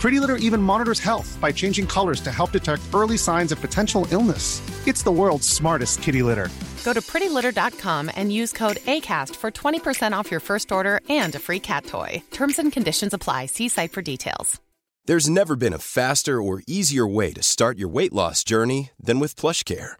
Pretty Litter even monitors health by changing colors to help detect early signs of potential illness. It's the world's smartest kitty litter. Go to prettylitter.com and use code ACAST for 20% off your first order and a free cat toy. Terms and conditions apply. See site for details. There's never been a faster or easier way to start your weight loss journey than with PlushCare.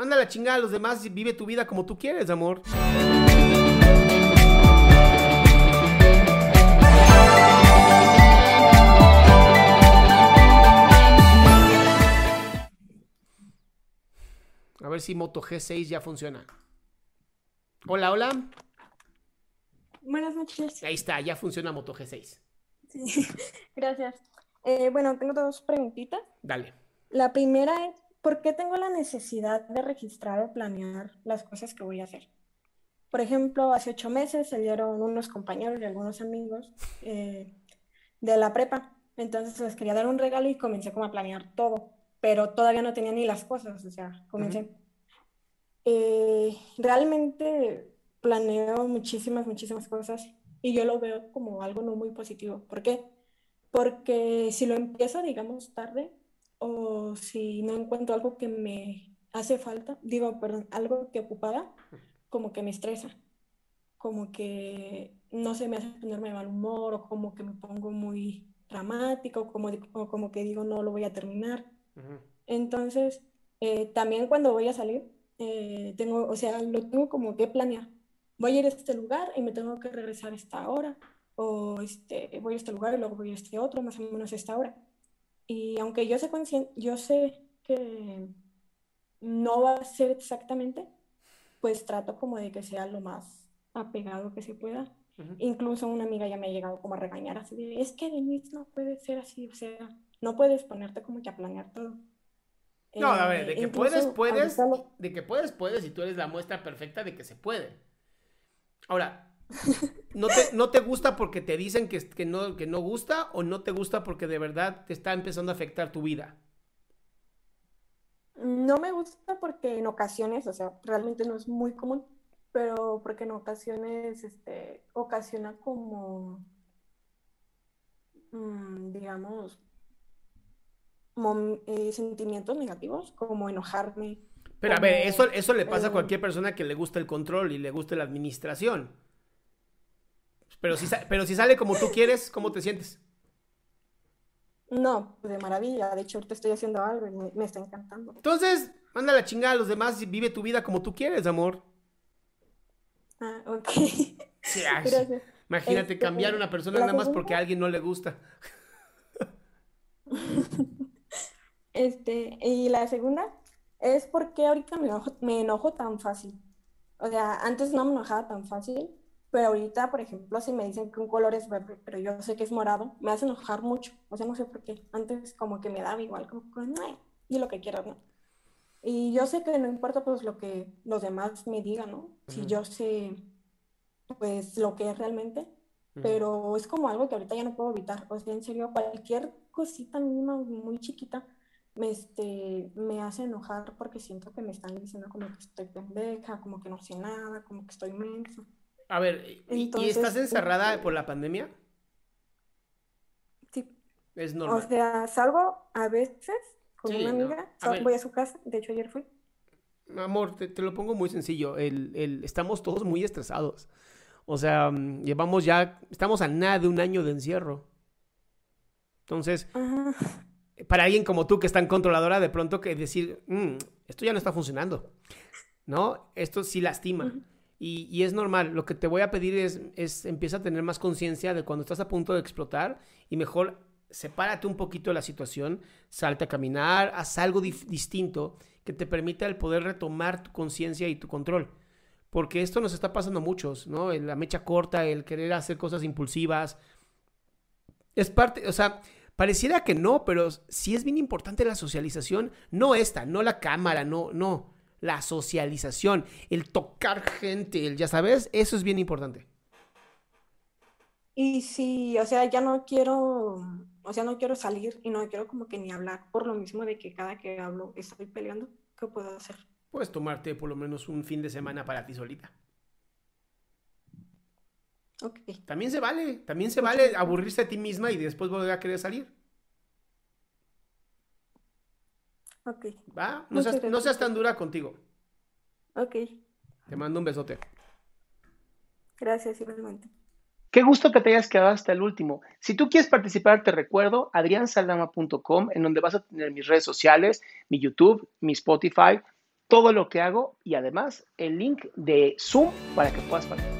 Manda la chingada a los demás y vive tu vida como tú quieres, amor. A ver si Moto G6 ya funciona. Hola, hola. Buenas noches. Ahí está, ya funciona Moto G6. Sí, gracias. Eh, bueno, tengo dos preguntitas. Dale. La primera es, ¿por qué tengo la necesidad de registrar o planear las cosas que voy a hacer? Por ejemplo, hace ocho meses salieron unos compañeros y algunos amigos eh, de la prepa. Entonces les quería dar un regalo y comencé como a planear todo, pero todavía no tenía ni las cosas, o sea, comencé. Eh, realmente planeo muchísimas, muchísimas cosas y yo lo veo como algo no muy positivo. ¿Por qué? Porque si lo empiezo, digamos, tarde, o si no encuentro algo que me hace falta, digo, perdón, algo que ocupada, como que me estresa, como que no se me hace ponerme de mal humor, o como que me pongo muy dramática, o como, o como que digo, no lo voy a terminar. Entonces, eh, también cuando voy a salir, eh, tengo, o sea, lo tengo como que planear. Voy a ir a este lugar y me tengo que regresar a esta hora o este, voy a este lugar y luego voy a este otro, más o menos a esta hora. Y aunque yo sé, yo sé que no va a ser exactamente, pues trato como de que sea lo más apegado que se pueda. Incluso una amiga ya me ha llegado como a regañar así de, es que Denise no puede ser así, o sea, no puedes ponerte como que a planear todo. No, a ver, de Eh, que incluso puedes, puedes, de que puedes, puedes, y tú eres la muestra perfecta de que se puede. Ahora, ¿no te, no te gusta porque te dicen que, que, no, que no gusta o no te gusta porque de verdad te está empezando a afectar tu vida? No me gusta porque en ocasiones, o sea, realmente no es muy común, pero porque en ocasiones, este, ocasiona como, mm, digamos, eh, sentimientos negativos, como enojarme. Pero a ver, eso, eso le pasa a eh, cualquier persona que le gusta el control y le gusta la administración. Pero si, pero si sale como tú quieres, ¿cómo te sientes? No, de maravilla. De hecho, ahorita estoy haciendo algo y me, me está encantando. Entonces, manda la chingada a los demás y vive tu vida como tú quieres, amor. Ah, ok. Sí, Gracias. Imagínate Este, cambiar a una persona nada más porque a alguien no le gusta. Este, y la segunda es porque ahorita me enojo, me enojo tan fácil. O sea, antes no me enojaba tan fácil, pero ahorita, por ejemplo, si me dicen que un color es verde, pero yo sé que es morado, me hace enojar mucho. O sea, no sé por qué. Antes como que me daba igual, como que, "Ay, di lo que quieras, ¿no? Y yo sé que no importa pues lo que los demás me digan, ¿no? Si yo sé pues lo que es realmente, pero es como algo que ahorita ya no puedo evitar. O sea, en serio, cualquier cosita mínima, muy chiquita, me, este, me hace enojar porque siento que me están diciendo como que estoy pendeja, como que no sé nada, como que estoy mensa. A ver, ¿y, estás encerrada este- por la pandemia? Sí, Es o normal. sea, salgo a veces con Sí, una no. amiga, A voy a su casa, de hecho ayer fui. Amor, te, te lo pongo muy sencillo. El, el- estamos todos muy estresados. O sea, mm, llevamos ya, estamos a nada de un año de encierro. Entonces, Ajá. para alguien como tú que es tan controladora, de pronto que decir, "Mm, esto ya no está funcionando, ¿no? Esto sí lastima. Y, es normal. Lo que te voy a pedir es, es empieza a tener más conciencia de cuando estás a punto de explotar y mejor sepárate un poquito de la situación, salte a caminar, haz algo distinto que te permita el poder retomar tu conciencia y tu control. Porque esto nos está pasando a muchos, ¿no? La mecha corta, el querer hacer cosas impulsivas. Es parte, o sea, pareciera que no, pero sí es bien importante la socialización. No esta, no la cámara, no, no. La socialización, el tocar gente, el, ya sabes, eso es bien importante. Y sí, o sea, ya no quiero, o sea, no quiero salir y no quiero como que ni hablar por lo mismo de que cada que hablo estoy peleando. ¿Qué puedo hacer? Puedes tomarte por lo menos un fin de semana para ti solita. Ok, También se vale, también se vale aburrirse a ti misma y después volver a querer salir. Ok, ¿Va? No seas, no seas tan dura contigo. ok. Te mando un besote. Gracias igualmente. Qué gusto que te hayas quedado hasta el último. Si tú quieres participar, te recuerdo adriansaldama.com, en donde vas a tener mis redes sociales, mi YouTube, mi Spotify, todo lo que hago y además el link de Zoom para que puedas participar.